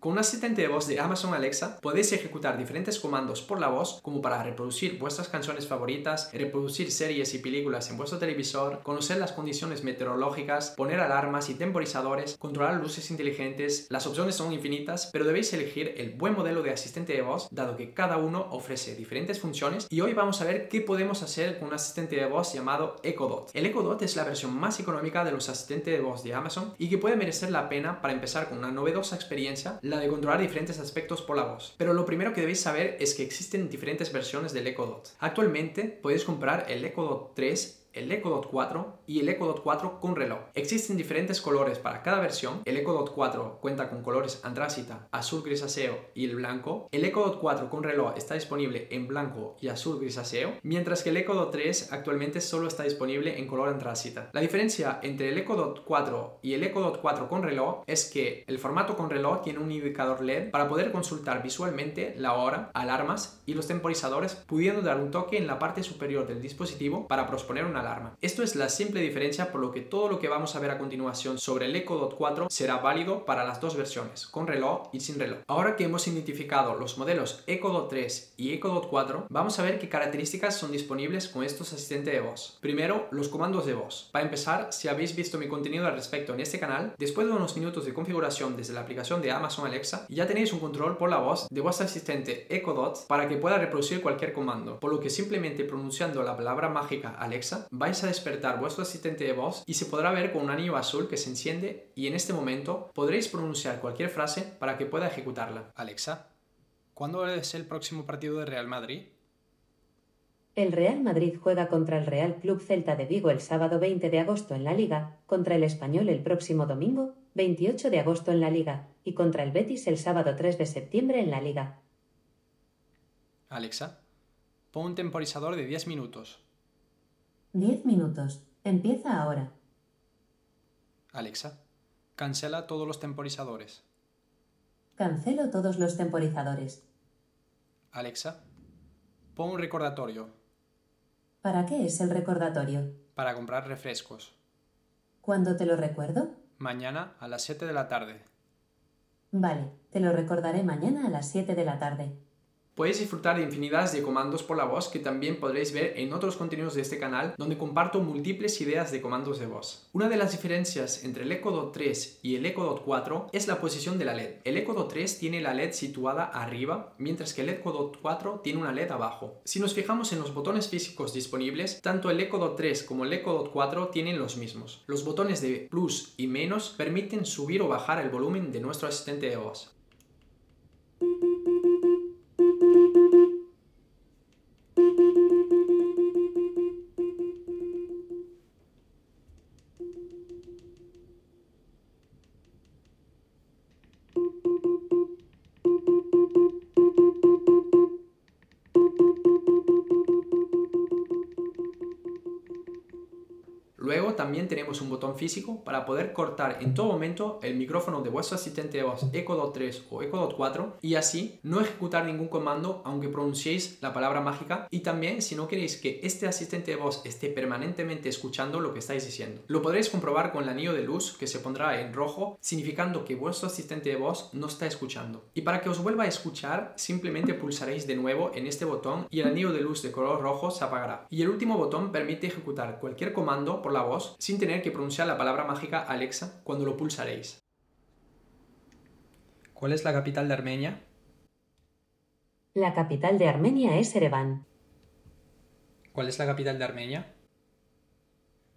Con un asistente de voz de Amazon Alexa podéis ejecutar diferentes comandos por la voz como para reproducir vuestras canciones favoritas, reproducir series y películas en vuestro televisor, conocer las condiciones meteorológicas, poner alarmas y temporizadores, controlar luces inteligentes. Las opciones son infinitas, pero debéis elegir el buen modelo de asistente de voz dado que cada uno ofrece diferentes funciones y hoy vamos a ver qué podemos hacer con un asistente de voz llamado Echo Dot. El Echo Dot es la versión más económica de los asistentes de voz de Amazon y que puede merecer la pena para empezar con una novedosa experiencia la de controlar diferentes aspectos por la voz. Pero lo primero que debéis saber es que existen diferentes versiones del Echo Dot. Actualmente podéis comprar el Echo Dot 3 el Echo Dot 4 y el Echo Dot 4 con reloj. Existen diferentes colores para cada versión. El Echo Dot 4 cuenta con colores antracita, azul grisáceo y el blanco. El Echo Dot 4 con reloj está disponible en blanco y azul grisáceo, mientras que el Echo Dot 3 actualmente solo está disponible en color antracita. La diferencia entre el Echo Dot 4 y el Echo Dot 4 con reloj es que el formato con reloj tiene un indicador LED para poder consultar visualmente la hora, alarmas y los temporizadores, pudiendo dar un toque en la parte superior del dispositivo para posponer una alarma. Esto es la simple diferencia por lo que todo lo que vamos a ver a continuación sobre el Echo Dot 4 será válido para las dos versiones, con reloj y sin reloj. Ahora que hemos identificado los modelos Echo Dot 3 y Echo Dot 4, vamos a ver qué características son disponibles con estos asistentes de voz. Primero, los comandos de voz. Para empezar, si habéis visto mi contenido al respecto en este canal, después de unos minutos de configuración desde la aplicación de Amazon Alexa, ya tenéis un control por la voz de vuestro asistente Echo Dot para que pueda reproducir cualquier comando, por lo que simplemente pronunciando la palabra mágica Alexa vais a despertar vuestro asistente de voz y se podrá ver con un anillo azul que se enciende y en este momento podréis pronunciar cualquier frase para que pueda ejecutarla. Alexa, ¿cuándo es el próximo partido de Real Madrid? El Real Madrid juega contra el Real Club Celta de Vigo el sábado 20 de agosto en la Liga, contra el Español el próximo domingo, 28 de agosto en la Liga, y contra el Betis el sábado 3 de septiembre en la Liga. Alexa, pon un temporizador de 10 minutos. 10 minutos. Empieza ahora. Alexa, cancela todos los temporizadores. Cancelo todos los temporizadores. Alexa, pon un recordatorio ¿Para qué es el recordatorio? para comprar refrescos. ¿Cuándo te lo recuerdo? Mañana a las 7 de la tarde. Vale, te lo recordaré mañana a las 7 de la tarde. Podéis disfrutar de infinidades de comandos por la voz que también podréis ver en otros contenidos de este canal donde comparto múltiples ideas de comandos de voz. Una de las diferencias entre el Echo Dot 3 y el Echo Dot 4 es la posición de la LED. El Echo Dot 3 tiene la LED situada arriba, mientras que el Echo Dot 4 tiene una LED abajo. Si nos fijamos en los botones físicos disponibles, tanto el Echo Dot 3 como el Echo Dot 4 tienen los mismos. Los botones de plus y menos permiten subir o bajar el volumen de nuestro asistente de voz. También tenemos un botón físico para poder cortar en todo momento el micrófono de vuestro asistente de voz Echo Dot 3 o Echo Dot 4 y así no ejecutar ningún comando aunque pronunciéis la palabra mágica y también si no queréis que este asistente de voz esté permanentemente escuchando lo que estáis diciendo. Lo podréis comprobar con el anillo de luz que se pondrá en rojo significando que vuestro asistente de voz no está escuchando. Y para que os vuelva a escuchar simplemente pulsaréis de nuevo en este botón y el anillo de luz de color rojo se apagará. Y el último botón permite ejecutar cualquier comando por la voz sin tener que pronunciar la palabra mágica Alexa cuando lo pulsaréis. ¿Cuál es la capital de Armenia? La capital de Armenia es Ereván. ¿Cuál es la capital de Armenia?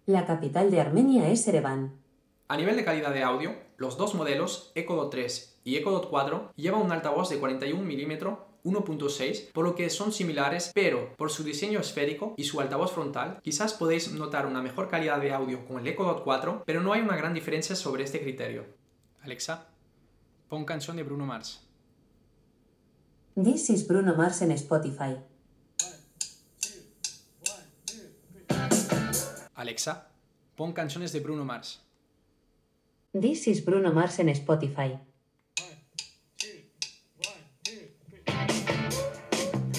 La capital de Armenia es Ereván. A nivel de calidad de audio, los dos modelos Echo Dot 3 y Echo Dot 4 llevan un altavoz de 41 mm 1.6, por lo que son similares, pero por su diseño esférico y su altavoz frontal, quizás podéis notar una mejor calidad de audio con el Echo Dot 4, pero no hay una gran diferencia sobre este criterio. Alexa, pon canción de Bruno Mars. This is Bruno Mars en Spotify. Alexa, pon canciones de Bruno Mars. This is Bruno Mars en Spotify.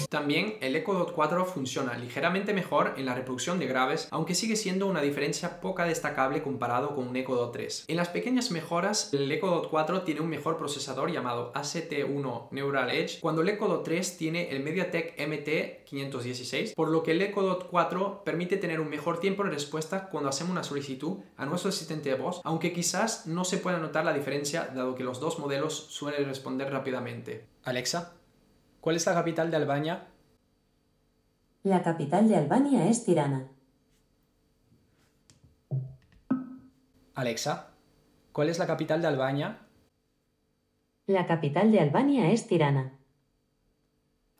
También el Echo Dot 4 funciona ligeramente mejor en la reproducción de graves, aunque sigue siendo una diferencia poca destacable comparado con un Echo Dot 3. En las pequeñas mejoras, el Echo Dot 4 tiene un mejor procesador llamado ACT1 Neural Edge, cuando el Echo Dot 3 tiene el MediaTek MT516, por lo que el Echo Dot 4 permite tener un mejor tiempo de respuesta cuando hacemos una solicitud a nuestro asistente de voz, aunque quizás no se pueda notar la diferencia dado que los dos modelos suelen responder rápidamente. Alexa, ¿cuál es la capital de Albania? La capital de Albania es Tirana. Alexa, ¿cuál es la capital de Albania? La capital de Albania es Tirana.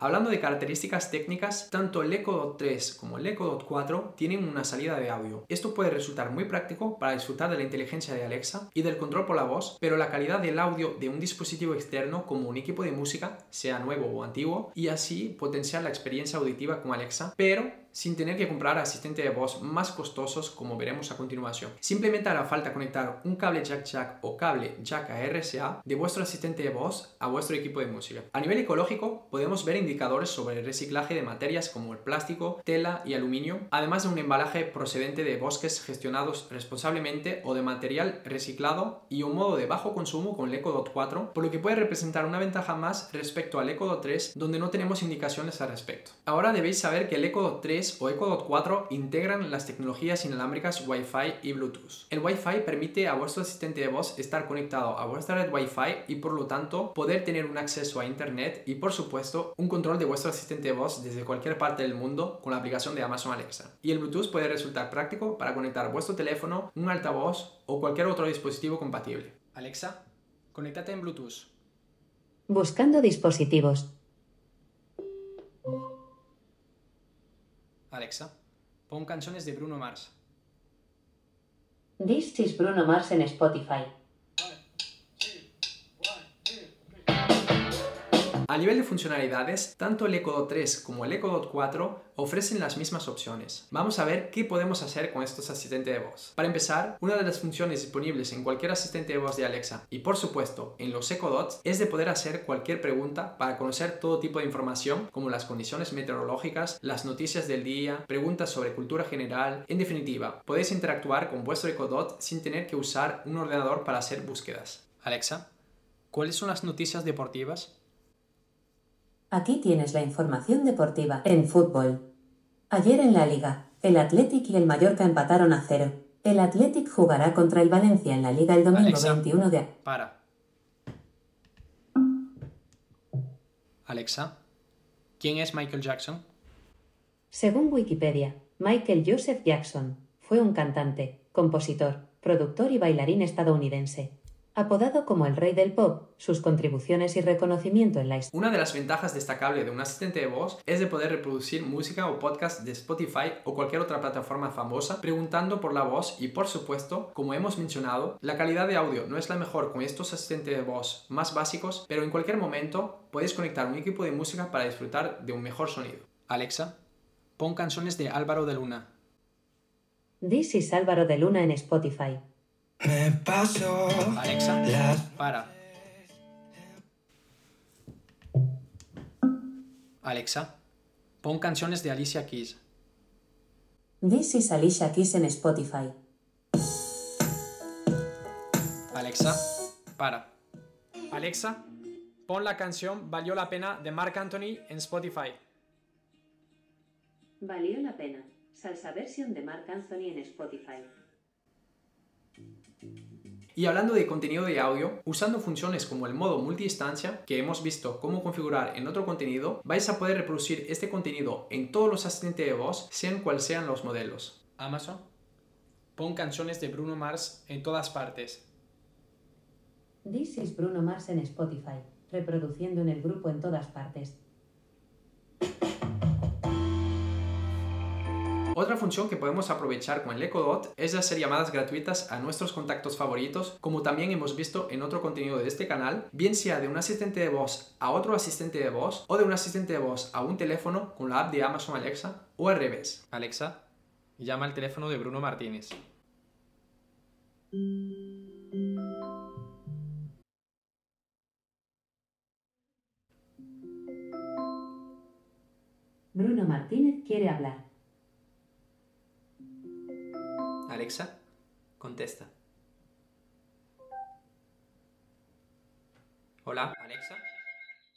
Hablando de características técnicas, tanto el Echo Dot 3 como el Echo Dot 4 tienen una salida de audio. Esto puede resultar muy práctico para disfrutar de la inteligencia de Alexa y del control por la voz, pero la calidad del audio de un dispositivo externo como un equipo de música, sea nuevo o antiguo, y así potenciar la experiencia auditiva con Alexa, pero sin tener que comprar asistentes de voz más costosos como veremos a continuación. Simplemente hará falta conectar un cable jack jack o cable jack a RCA de vuestro asistente de voz a vuestro equipo de música. A nivel ecológico podemos ver indicadores sobre el reciclaje de materias como el plástico, tela y aluminio, además de un embalaje procedente de bosques gestionados responsablemente o de material reciclado y un modo de bajo consumo con el Echo Dot 4, por lo que puede representar una ventaja más respecto al Echo Dot 3 donde no tenemos indicaciones al respecto. Ahora debéis saber que el Echo Dot 3 o Echo Dot 4 integran las tecnologías inalámbricas Wi-Fi y Bluetooth. El Wi-Fi permite a vuestro asistente de voz estar conectado a vuestra red Wi-Fi y por lo tanto poder tener un acceso a Internet y por supuesto un control de vuestro asistente de voz desde cualquier parte del mundo con la aplicación de Amazon Alexa. Y el Bluetooth puede resultar práctico para conectar vuestro teléfono, un altavoz o cualquier otro dispositivo compatible. Alexa, conéctate en Bluetooth. Buscando dispositivos. Alexa, pon canciones de Bruno Mars. This is Bruno Mars en Spotify. A nivel de funcionalidades, tanto el Echo Dot 3 como el Echo Dot 4 ofrecen las mismas opciones. Vamos a ver qué podemos hacer con estos asistentes de voz. Para empezar, una de las funciones disponibles en cualquier asistente de voz de Alexa y por supuesto en los Echo Dots es de poder hacer cualquier pregunta para conocer todo tipo de información como las condiciones meteorológicas, las noticias del día, preguntas sobre cultura general. En definitiva, podéis interactuar con vuestro Echo Dot sin tener que usar un ordenador para hacer búsquedas. Alexa, ¿cuáles son las noticias deportivas? Aquí tienes la información deportiva en fútbol. Ayer en la liga, el Athletic y el Mallorca empataron a cero. El Athletic jugará contra el Valencia en la liga el domingo Alexa. 21 de... Para. Alexa, ¿quién es Michael Jackson? Según Wikipedia, Michael Joseph Jackson fue un cantante, compositor, productor y bailarín estadounidense. Apodado como el rey del pop, sus contribuciones y reconocimiento en la historia Una de las ventajas destacables de un asistente de voz es de poder reproducir música o podcast de Spotify o cualquier otra plataforma famosa preguntando por la voz y por supuesto, como hemos mencionado, la calidad de audio no es la mejor con estos asistentes de voz más básicos, pero en cualquier momento podéis conectar un equipo de música para disfrutar de un mejor sonido. Alexa, pon canciones de Álvaro de Luna. This is Álvaro de Luna en Spotify. Me paso Alexa, las para. Alexa, pon canciones de Alicia Keys. This is Alicia Keys en Spotify. Alexa, para. Alexa, pon la canción Valió la pena de Marc Anthony en Spotify. Valió la pena. Salsa versión de Marc Anthony en Spotify. Y hablando de contenido de audio, usando funciones como el modo multiinstancia, que hemos visto cómo configurar en otro contenido, vais a poder reproducir este contenido en todos los asistentes de voz, sean cuales sean los modelos. Amazon, pon canciones de Bruno Mars en todas partes. This is Bruno Mars en Spotify, reproduciendo en el grupo en todas partes. Otra función que podemos aprovechar con el Echo Dot es hacer llamadas gratuitas a nuestros contactos favoritos, como también hemos visto en otro contenido de este canal, bien sea de un asistente de voz a otro asistente de voz o de un asistente de voz a un teléfono con la app de Amazon Alexa o al revés. Alexa, llama al teléfono de Bruno Martínez. Bruno Martínez quiere hablar. Alexa, contesta. Hola, Alexa.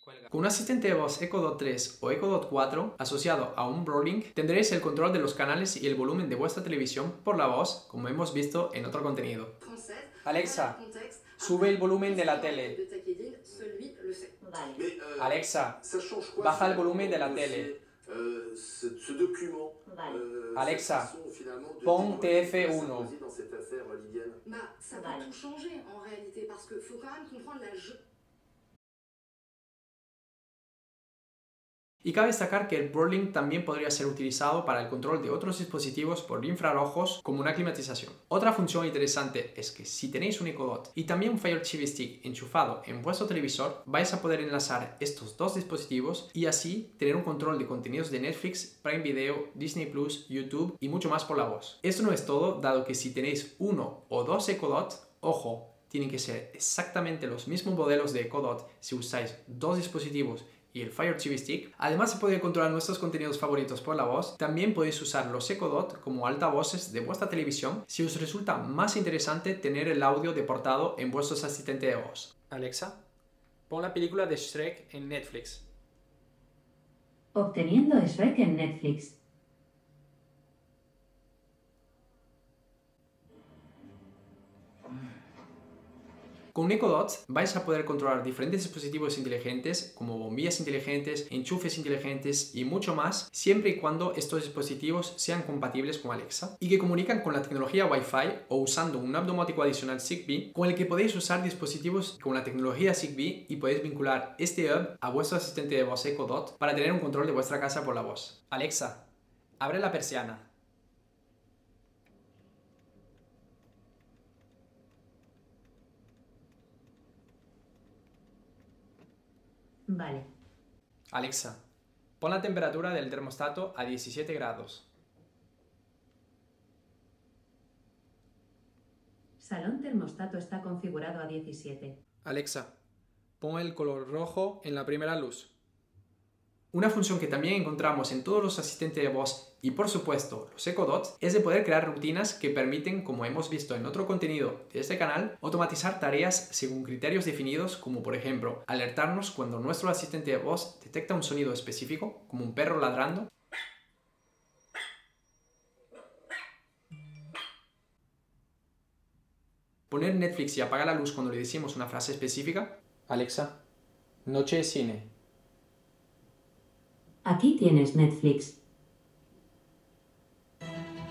Cuelga. Con un asistente de voz Echo Dot 3 o Echo Dot 4 asociado a un Brolink, tendréis el control de los canales y el volumen de vuestra televisión por la voz, como hemos visto en otro contenido. Alexa, sube el volumen de la tele. Vale. euh, Alexa, baja el volumen de la tele. Euh, Alexa, pont TF1. Bah, ça va tout changer en réalité, parce que faut quand même comprendre la... Y cabe destacar que el Brolink también podría ser utilizado para el control de otros dispositivos por infrarrojos como una climatización. Otra función interesante es que si tenéis un Echo Dot y también un Fire TV Stick enchufado en vuestro televisor, vais a poder enlazar estos dos dispositivos y así tener un control de contenidos de Netflix, Prime Video, Disney Plus, YouTube y mucho más por la voz. Esto no es todo, dado que si tenéis uno o dos Echo Dot, ojo, tienen que ser exactamente los mismos modelos de Echo Dot si usáis dos dispositivos y el Fire TV Stick. Además de poder controlar nuestros contenidos favoritos por la voz, también podéis usar los Echo Dot como altavoces de vuestra televisión si os resulta más interesante tener el audio deportado en vuestros asistentes de voz. Alexa, pon la película de Shrek en Netflix. Obteniendo Shrek en Netflix. Con Echo vais a poder controlar diferentes dispositivos inteligentes como bombillas inteligentes, enchufes inteligentes y mucho más, siempre y cuando estos dispositivos sean compatibles con Alexa y que comunican con la tecnología Wi-Fi o usando un domótico adicional Zigbee con el que podéis usar dispositivos con la tecnología Zigbee y podéis vincular este hub a vuestro asistente de voz Echo Dot para tener un control de vuestra casa por la voz. Alexa, abre la persiana. Vale. Alexa, pon la temperatura del termostato a 17 grados. Salón termostato está configurado a 17. Alexa, pon el color rojo en la primera luz. Una función que también encontramos en todos los asistentes de voz y por supuesto los Echo Dot es de poder crear rutinas que permiten, como hemos visto en otro contenido de este canal, automatizar tareas según criterios definidos como por ejemplo alertarnos cuando nuestro asistente de voz detecta un sonido específico, como un perro ladrando, poner Netflix y apagar la luz cuando le decimos una frase específica, Alexa, noche de cine. Aquí tienes Netflix.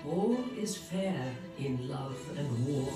All is fair in love and war.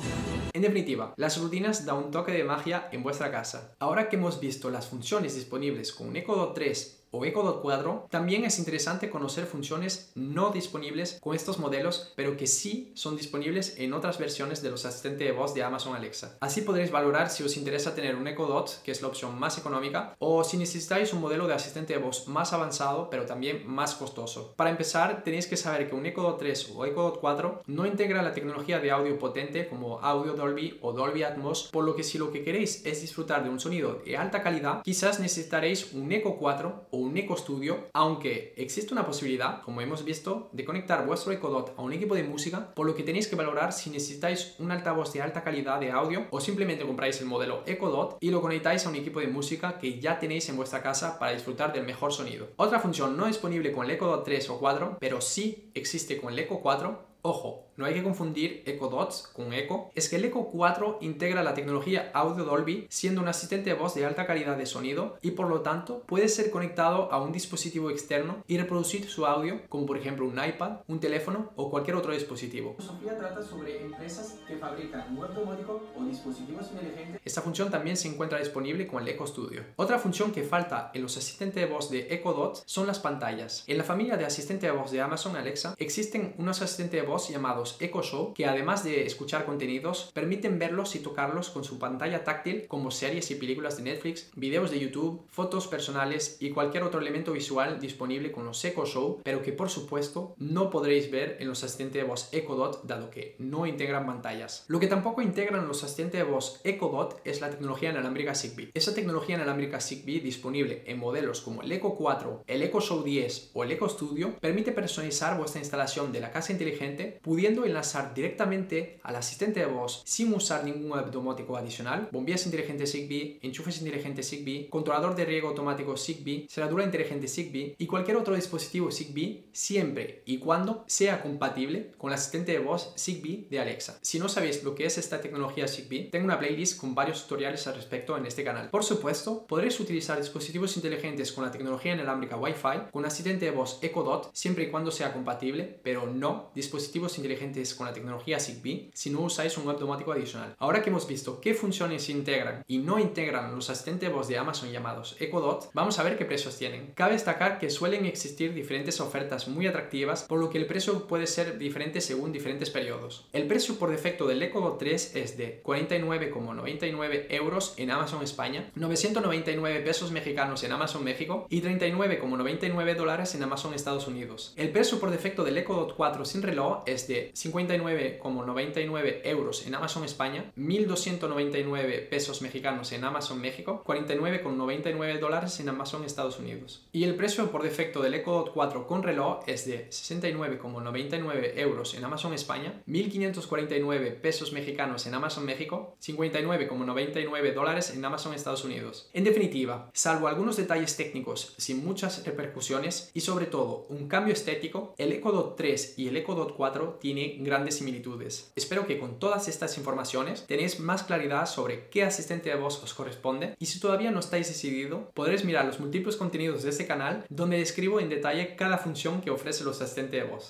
En definitiva, las rutinas dan un toque de magia en vuestra casa. Ahora que hemos visto las funciones disponibles con un Echo Dot 3 o Echo Dot 4, también es interesante conocer funciones no disponibles con estos modelos, pero que sí son disponibles en otras versiones de los asistentes de voz de Amazon Alexa. Así podréis valorar si os interesa tener un Echo Dot, que es la opción más económica, o si necesitáis un modelo de asistente de voz más avanzado, pero también más costoso. Para empezar, tenéis que saber que un Echo Dot 3 o Echo Dot 4 no integra la tecnología de audio potente como Audio Dolby o Dolby Atmos, por lo que si lo que queréis es disfrutar de un sonido de alta calidad, quizás necesitaréis un Echo 4 o un Echo Studio, aunque existe una posibilidad, como hemos visto, de conectar vuestro Echo Dot a un equipo de música, por lo que tenéis que valorar si necesitáis un altavoz de alta calidad de audio o simplemente compráis el modelo Echo Dot y lo conectáis a un equipo de música que ya tenéis en vuestra casa para disfrutar del mejor sonido. Otra función no disponible con el Echo Dot 3 o 4, pero sí existe con el Echo 4 Ojo, no hay que confundir Echo Dots con Echo, es que el Echo 4 integra la tecnología Audio Dolby siendo un asistente de voz de alta calidad de sonido y por lo tanto puede ser conectado a un dispositivo externo y reproducir su audio como por ejemplo un iPad, un teléfono o cualquier otro dispositivo. Sofía trata sobre empresas que fabrican web domótico o dispositivos inteligentes. Esta función también se encuentra disponible con el Echo Studio. Otra función que falta en los asistentes de voz de Echo Dot son las pantallas. En la familia de asistente de voz de Amazon Alexa existen unos asistentes de voz llamados Echo Show que además de escuchar contenidos, permiten verlos y tocarlos con su pantalla táctil como series y películas de Netflix, videos de YouTube, fotos personales y cualquier otro elemento visual disponible con los Echo Show, pero que por supuesto no podréis ver en los asistentes de voz Echo Dot dado que no integran pantallas. Lo que tampoco integran los asistentes de voz Echo Dot es la tecnología inalámbrica Zigbee. Esa tecnología inalámbrica Zigbee disponible en modelos como el Echo 4, el Echo Show 10 o el Echo Studio permite personalizar vuestra instalación de la casa inteligente pudiendo enlazar directamente al asistente de voz sin usar ningún web domótico adicional, bombillas inteligentes Zigbee, enchufes inteligentes Zigbee, controlador de riego automático Zigbee, cerradura inteligente Zigbee y cualquier otro dispositivo Zigbee siempre y cuando sea compatible con el asistente de voz Zigbee de Alexa. Si no sabéis lo que es esta tecnología Zigbee, tengo una playlist con varios tutoriales al respecto en este canal. Por supuesto, podréis utilizar dispositivos inteligentes con la tecnología inalámbrica Wi-Fi con asistente de voz Echo Dot siempre y cuando sea compatible, pero no dispositivos inteligentes con la tecnología Zigbee si no usáis un web automático adicional. Ahora que hemos visto qué funciones integran y no integran los asistentes de voz de Amazon llamados Echo Dot, vamos a ver qué precios tienen. Cabe destacar que suelen existir diferentes ofertas muy atractivas, por lo que el precio puede ser diferente según diferentes periodos. El precio por defecto del Echo Dot 3 es de 49,99 euros en Amazon España, 999 pesos mexicanos en Amazon México y 39,99 dólares en Amazon Estados Unidos. El precio por defecto del Echo Dot 4 sin reloj es de 59,99 euros en Amazon España, 1.299 pesos mexicanos en Amazon México, 49,99 dólares en Amazon Estados Unidos. Y el precio por defecto del Echo Dot 4 con reloj es de 69,99 euros en Amazon España, 1.549 pesos mexicanos en Amazon México, 59,99 dólares en Amazon Estados Unidos. En definitiva, salvo algunos detalles técnicos sin muchas repercusiones y sobre todo un cambio estético, el Echo Dot 3 y el Echo Dot 4 tienen grandes similitudes. Espero que con todas estas informaciones tenéis más claridad sobre qué asistente de voz os corresponde y si todavía no estáis decidido, podréis mirar los múltiples contenidos de este canal donde describo en detalle cada función que ofrece los asistentes de voz.